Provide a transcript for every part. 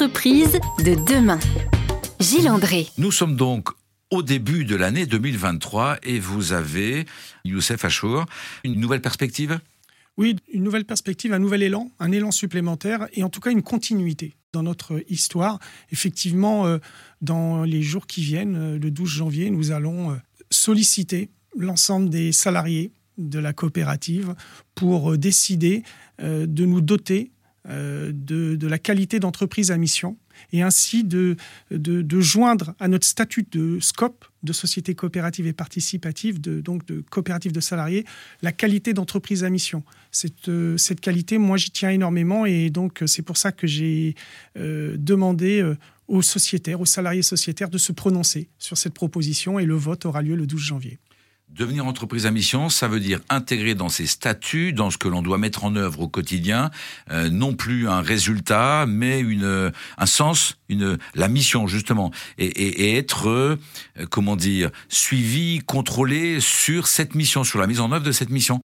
L'entreprise de demain. Gilles André. Nous sommes donc au début de l'année 2023 et vous avez, Youssef Achour, une nouvelle perspective? Oui, une nouvelle perspective, un nouvel élan, un élan supplémentaire et en tout cas une continuité dans notre histoire. Effectivement, euh, dans les jours qui viennent, euh, le 12 janvier, nous allons euh, solliciter l'ensemble des salariés de la coopérative pour décider de nous doter de, de, la qualité d'entreprise à mission et ainsi de, joindre à notre statut de SCOP, de société coopérative et participative, donc de coopérative de salariés, la qualité d'entreprise à mission. Cette, cette qualité, moi, j'y tiens énormément et donc c'est pour ça que j'ai euh, demandé euh, aux sociétaires, aux salariés sociétaires de se prononcer sur cette proposition et le vote aura lieu le 12 janvier. Devenir entreprise à mission, ça veut dire intégrer dans ses statuts, dans ce que l'on doit mettre en œuvre au quotidien, euh, non plus un résultat, mais une, un sens, une, la mission justement, et, être, euh, comment dire, suivi, contrôlé sur cette mission, sur la mise en œuvre de cette mission.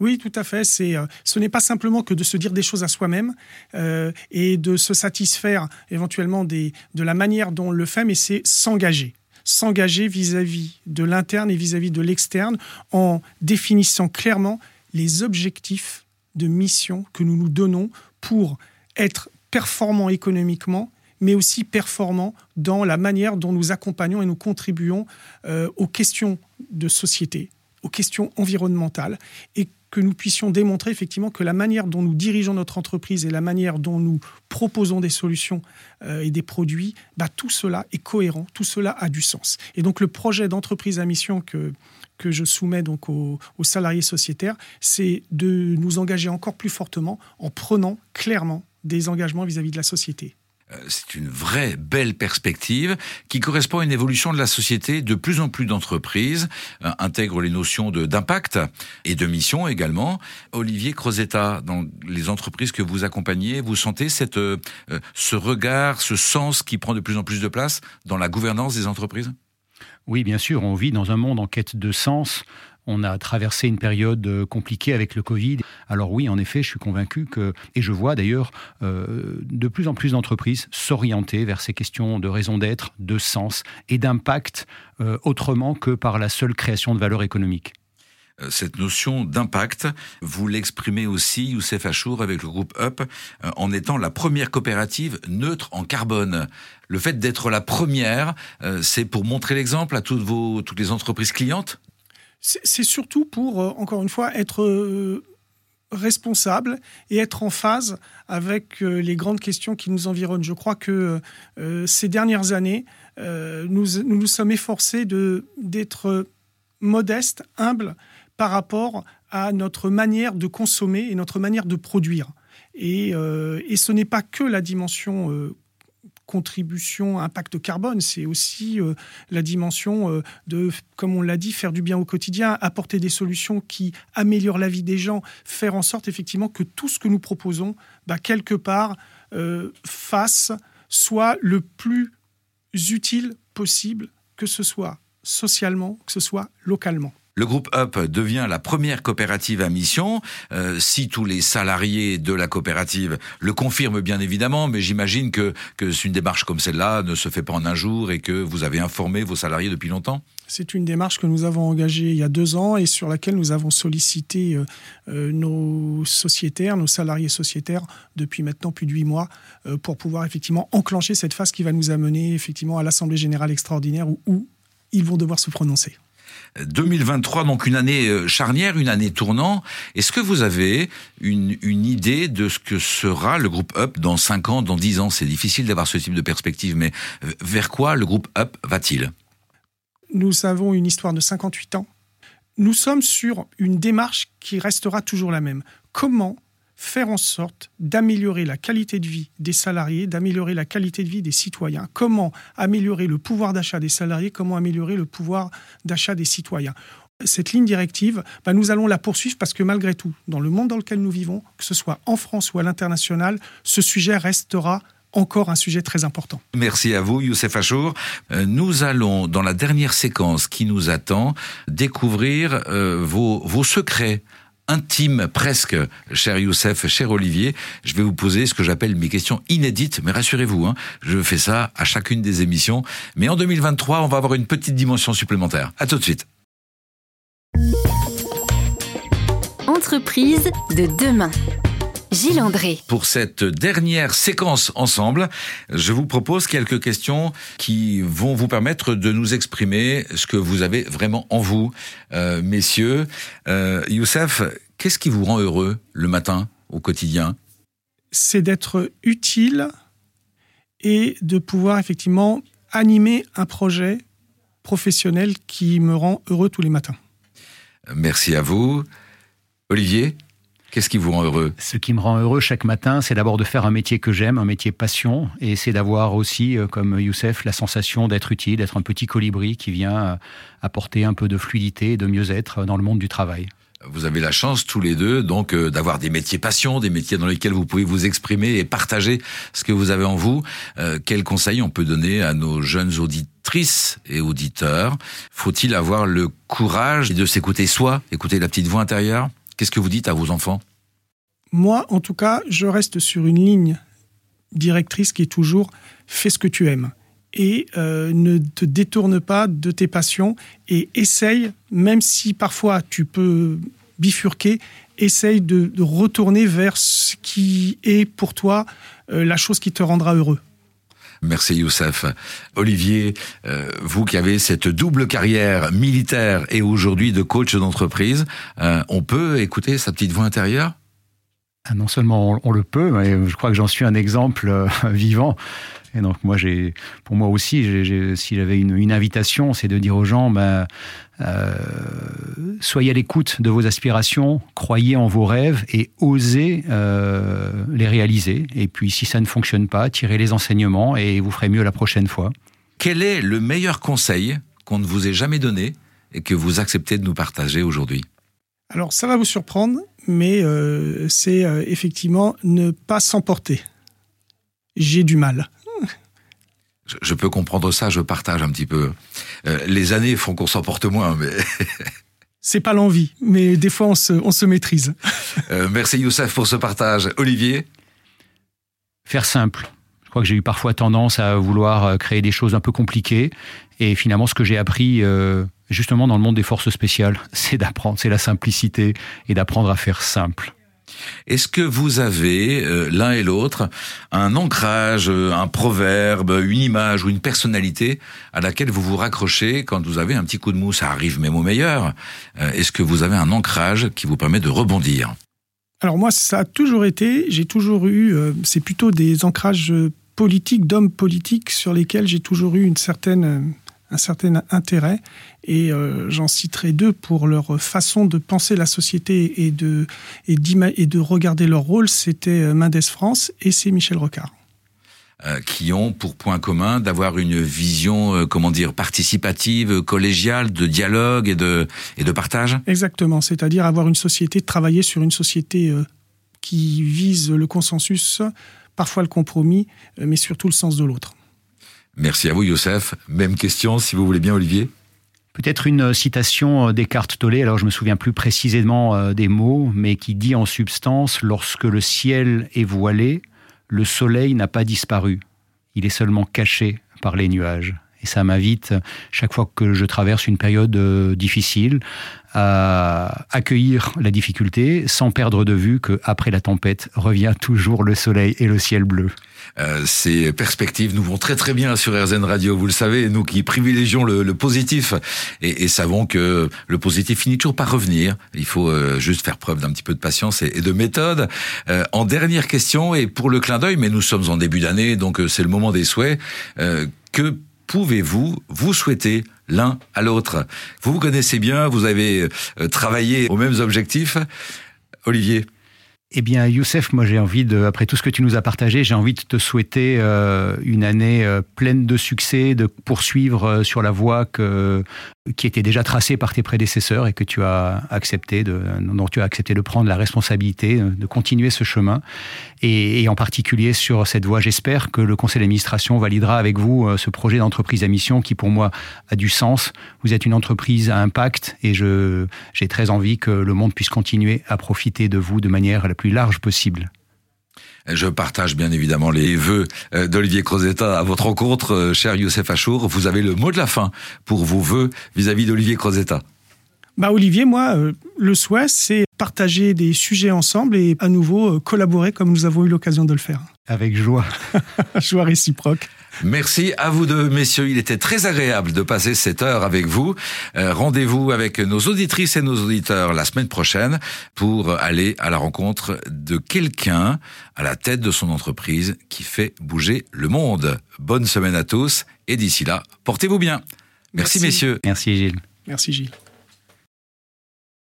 Oui, tout à fait. C'est, euh, ce n'est pas simplement que de se dire des choses à soi-même euh, et de se satisfaire éventuellement des, de la manière dont on le fait, mais c'est s'engager s'engager vis-à-vis de l'interne et vis-à-vis de l'externe en définissant clairement les objectifs de mission que nous nous donnons pour être performants économiquement, mais aussi performants dans la manière dont nous accompagnons et nous contribuons euh, aux questions de société, aux questions environnementales, et que nous puissions démontrer effectivement que la manière dont nous dirigeons notre entreprise et la manière dont nous proposons des solutions euh, et des produits, bah, tout cela est cohérent, tout cela a du sens. Et donc le projet d'entreprise à mission que, que je soumets donc aux, salariés sociétaires, c'est de nous engager encore plus fortement en prenant clairement des engagements vis-à-vis -vis de la société. Euh, c'est une vraie belle perspective qui correspond à une évolution de la société. De plus en plus d'entreprises euh, intègrent les notions d'impact et de mission également. Olivier Crozetta, dans les entreprises que vous accompagnez, vous sentez cette, euh, ce regard, ce sens qui prend de plus en plus de place dans la gouvernance des entreprises? Oui, bien sûr, on vit dans un monde en quête de sens. On a traversé une période euh, compliquée avec le Covid. Alors oui, en effet, je suis convaincu que, et je vois d'ailleurs euh, de plus en plus d'entreprises s'orienter vers ces questions de raison d'être, de sens et d'impact euh, autrement que par la seule création de valeur économique cette notion d'impact, vous l'exprimez aussi, Youssef Achour, avec le groupe UP, en étant la première coopérative neutre en carbone. Le fait d'être la première, c'est pour montrer l'exemple à toutes, vos, toutes les entreprises clientes? C'est surtout pour, euh, encore une fois, être euh, responsable et être en phase avec euh, les grandes questions qui nous environnent. Je crois que ces dernières années, nous, nous, sommes efforcés d'être modestes, humbles par rapport à notre manière de consommer et notre manière de produire. Et, et ce n'est pas que la dimension contribution, impact carbone, c'est aussi euh, la dimension euh, de, comme on l'a dit, faire du bien au quotidien, apporter des solutions qui améliorent la vie des gens, faire en sorte effectivement que tout ce que nous proposons, bah, quelque part, euh, fasse, soit le plus utile possible, que ce soit socialement, que ce soit localement. Le groupe UP devient la première coopérative à mission. Euh, si tous les salariés de la coopérative le confirment bien évidemment, mais j'imagine que, que une démarche comme celle-là ne se fait pas en un jour et que vous avez informé vos salariés depuis longtemps. C'est une démarche que nous avons engagée il y a deux ans et sur laquelle nous avons sollicité euh, euh, nos sociétaires, nos salariés sociétaires depuis maintenant plus de huit mois pour pouvoir effectivement enclencher cette phase qui va nous amener effectivement à l'Assemblée générale extraordinaire où ils vont devoir se prononcer. 2023, donc une année euh, charnière, une année tournant. Est-ce que vous avez une, idée de ce que sera le groupe Up dans 5 ans, dans 10 ans? C'est difficile d'avoir ce type de perspective, mais euh, vers quoi le groupe Up va-t-il? Nous avons une histoire de 58 ans. Nous sommes sur une démarche qui restera toujours la même. Comment faire en sorte d'améliorer la qualité de vie des salariés, d'améliorer la qualité de vie des citoyens. Comment améliorer le pouvoir d'achat des salariés, comment améliorer le pouvoir d'achat des citoyens. Cette ligne directive, bah, nous allons la poursuivre parce que malgré tout, dans le monde dans lequel nous vivons, que ce soit en France ou à l'international, ce sujet restera encore un sujet très important. Merci à vous, Youssef Achour. Euh, nous allons, dans la dernière séquence qui nous attend, découvrir euh, vos, vos secrets intime presque, cher Youssef, cher Olivier, je vais vous poser ce que j'appelle mes questions inédites, mais rassurez-vous, hein, je fais ça à chacune des émissions. Mais en 2023, on va avoir une petite dimension supplémentaire. À tout de suite. Entreprise de demain. Gilles André. Pour cette dernière séquence ensemble, je vous propose quelques questions qui vont vous permettre de nous exprimer ce que vous avez vraiment en vous. Euh, messieurs, euh, Youssef, qu'est-ce qui vous rend heureux le matin, au quotidien? C'est d'être utile et de pouvoir effectivement animer un projet professionnel qui me rend heureux tous les matins. Merci à vous. Olivier? Qu'est-ce qui vous rend heureux? Ce qui me rend heureux chaque matin, c'est d'abord de faire un métier que j'aime, un métier passion, et c'est d'avoir aussi, euh, comme Youssef, la sensation d'être utile, d'être un petit colibri qui vient euh, apporter un peu de fluidité et de mieux-être dans le monde du travail. Vous avez la chance tous les deux donc euh, d'avoir des métiers passion, des métiers dans lesquels vous pouvez vous exprimer et partager ce que vous avez en vous. Euh, quels conseils on peut donner à nos jeunes auditrices et auditeurs? Faut-il avoir le courage de s'écouter soi, écouter la petite voix intérieure? Qu'est-ce que vous dites à vos enfants? Moi, en tout cas, je reste sur une ligne directrice qui est toujours fais ce que tu aimes et euh, ne te détourne pas de tes passions et essaye, même si parfois tu peux bifurquer, essaye de, retourner vers ce qui est pour toi euh, la chose qui te rendra heureux. Merci Youssef. Olivier, euh, vous qui avez cette double carrière militaire et aujourd'hui de coach d'entreprise, euh, on peut écouter sa petite voix intérieure? Non seulement on, on le peut, mais je crois que j'en suis un exemple euh, vivant. Et donc moi, j'ai, pour moi aussi, j'ai- j'ai- si j'avais une, une invitation, c'est de dire aux gens, ben, euh, soyez à l'écoute de vos aspirations, croyez en vos rêves et osez euh, les réaliser. Et puis si ça ne fonctionne pas, tirez les enseignements et vous ferez mieux la prochaine fois. Quel est le meilleur conseil qu'on ne vous ait jamais donné et que vous acceptez de nous partager aujourd'hui? Alors ça va vous surprendre, mais euh, c'est euh, effectivement ne pas s'emporter. J'ai du mal. je, je peux comprendre ça, je partage un petit peu. Euh, les années font qu'on s'emporte moins, mais C'est pas l'envie, mais des fois on se, on se maîtrise. euh, merci Youssef pour ce partage. Olivier Faire simple. Je crois que j'ai eu parfois tendance à vouloir créer des choses un peu compliquées. Et finalement, ce que j'ai appris, euh, justement, dans le monde des forces spéciales, c'est d'apprendre, c'est la simplicité et d'apprendre à faire simple. Est-ce que vous avez, euh, l'un et l'autre, un ancrage, euh, un proverbe, une image ou une personnalité à laquelle vous vous raccrochez quand vous avez un petit coup de mou Ça arrive même au meilleur. Euh, Est-ce que vous avez un ancrage qui vous permet de rebondir? Alors moi, ça a toujours été, j'ai toujours eu, euh, c'est plutôt des ancrages politiques, d'hommes politiques sur lesquels j'ai toujours eu une certaine, euh, un certain intérêt. Et euh, j'en citerai deux pour leur façon de penser la société et de, et, et de regarder leur rôle. C'était euh, Mendes France et c'est Michel Rocard. Euh, qui ont pour point commun d'avoir une vision, euh, comment dire, participative, collégiale, de dialogue et de, et de partage Exactement, c'est-à-dire avoir une société, travailler sur une société qui vise le consensus, parfois le compromis, mais surtout le sens de l'autre. Merci à vous Youssef. Même question si vous voulez bien Olivier. Peut-être une citation d'Eckhart Tolle, alors je me souviens plus précisément euh, des mots, mais qui dit en substance Lorsque le ciel est voilé, le soleil n'a pas disparu, il est seulement caché par les nuages. Et ça m'invite, chaque fois que je traverse une période euh, difficile, à accueillir la difficulté sans perdre de vue que après la tempête revient toujours le soleil et le ciel bleu. Euh, ces perspectives nous vont très très bien sur RZN Radio, vous le savez, nous qui privilégions le, positif et, savons que le positif finit toujours par revenir. Il faut euh, juste faire preuve d'un petit peu de patience et, de méthode. Euh, en dernière question, et pour le clin d'œil, mais nous sommes en début d'année, donc c'est le moment des souhaits, que pouvez-vous vous souhaiter l'un à l'autre? Vous vous connaissez bien, vous avez euh, travaillé aux mêmes objectifs. Olivier Eh bien, Youssef, moi j'ai envie de, après tout ce que tu nous as partagé, j'ai envie de te souhaiter euh, une année euh, pleine de succès, de poursuivre sur la voie que qui était déjà tracée par tes prédécesseurs et que tu as accepté de, dont tu as accepté de prendre la responsabilité de continuer ce chemin. Et, et en particulier sur cette voie, j'espère que le conseil d'administration validera avec vous ce projet d'entreprise à mission qui pour moi a du sens. Vous êtes une entreprise à impact et je, j'ai très envie que le monde puisse continuer à profiter de vous de manière la plus large possible. Je partage bien évidemment les vœux euh, d'Olivier Crozetta à votre rencontre, euh, cher Youssef Achour. Vous avez le mot de la fin pour vos vœux vis-à-vis d'Olivier Crozetta. Bah Olivier, moi, euh, le souhait, c'est partager des sujets ensemble et à nouveau collaborer comme nous avons eu l'occasion de le faire. Avec joie. joie réciproque. Merci à vous deux, messieurs. Il était très agréable de passer cette heure avec vous. Euh, Rendez-vous avec nos auditrices et nos auditeurs la semaine prochaine pour aller à la rencontre de quelqu'un à la tête de son entreprise qui fait bouger le monde. Bonne semaine à tous et d'ici là, portez-vous bien. Merci, Merci messieurs. Merci Gilles. Merci Gilles.